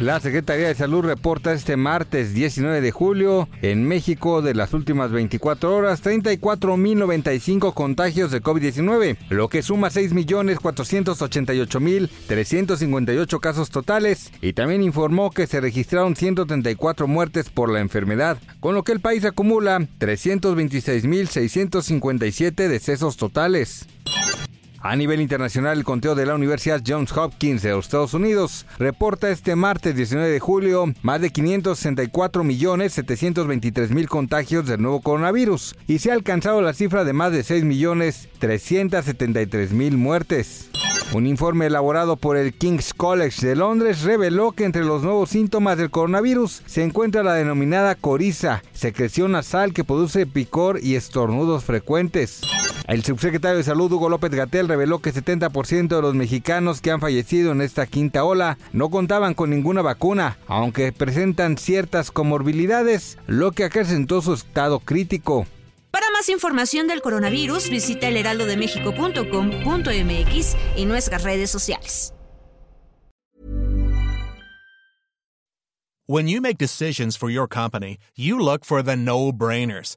La Secretaría de Salud reporta este martes 19 de julio en México de las últimas 24 horas 34.095 contagios de COVID-19, lo que suma 6.488.358 casos totales y también informó que se registraron 134 muertes por la enfermedad, con lo que el país acumula 326.657 decesos totales. A nivel internacional, el conteo de la Universidad Johns Hopkins de los Estados Unidos reporta este martes 19 de julio más de 564 millones 723 mil contagios del nuevo coronavirus y se ha alcanzado la cifra de más de 6 millones 373 mil muertes. Un informe elaborado por el King's College de Londres reveló que entre los nuevos síntomas del coronavirus se encuentra la denominada coriza, secreción nasal que produce picor y estornudos frecuentes. El subsecretario de Salud Hugo López Gatel reveló que 70% de los mexicanos que han fallecido en esta quinta ola no contaban con ninguna vacuna, aunque presentan ciertas comorbilidades, lo que acrecentó su estado crítico. Para más información del coronavirus, visita elheraldodemexico.com.mx y nuestras redes sociales. When you make decisions for your company, you look for the no-brainers.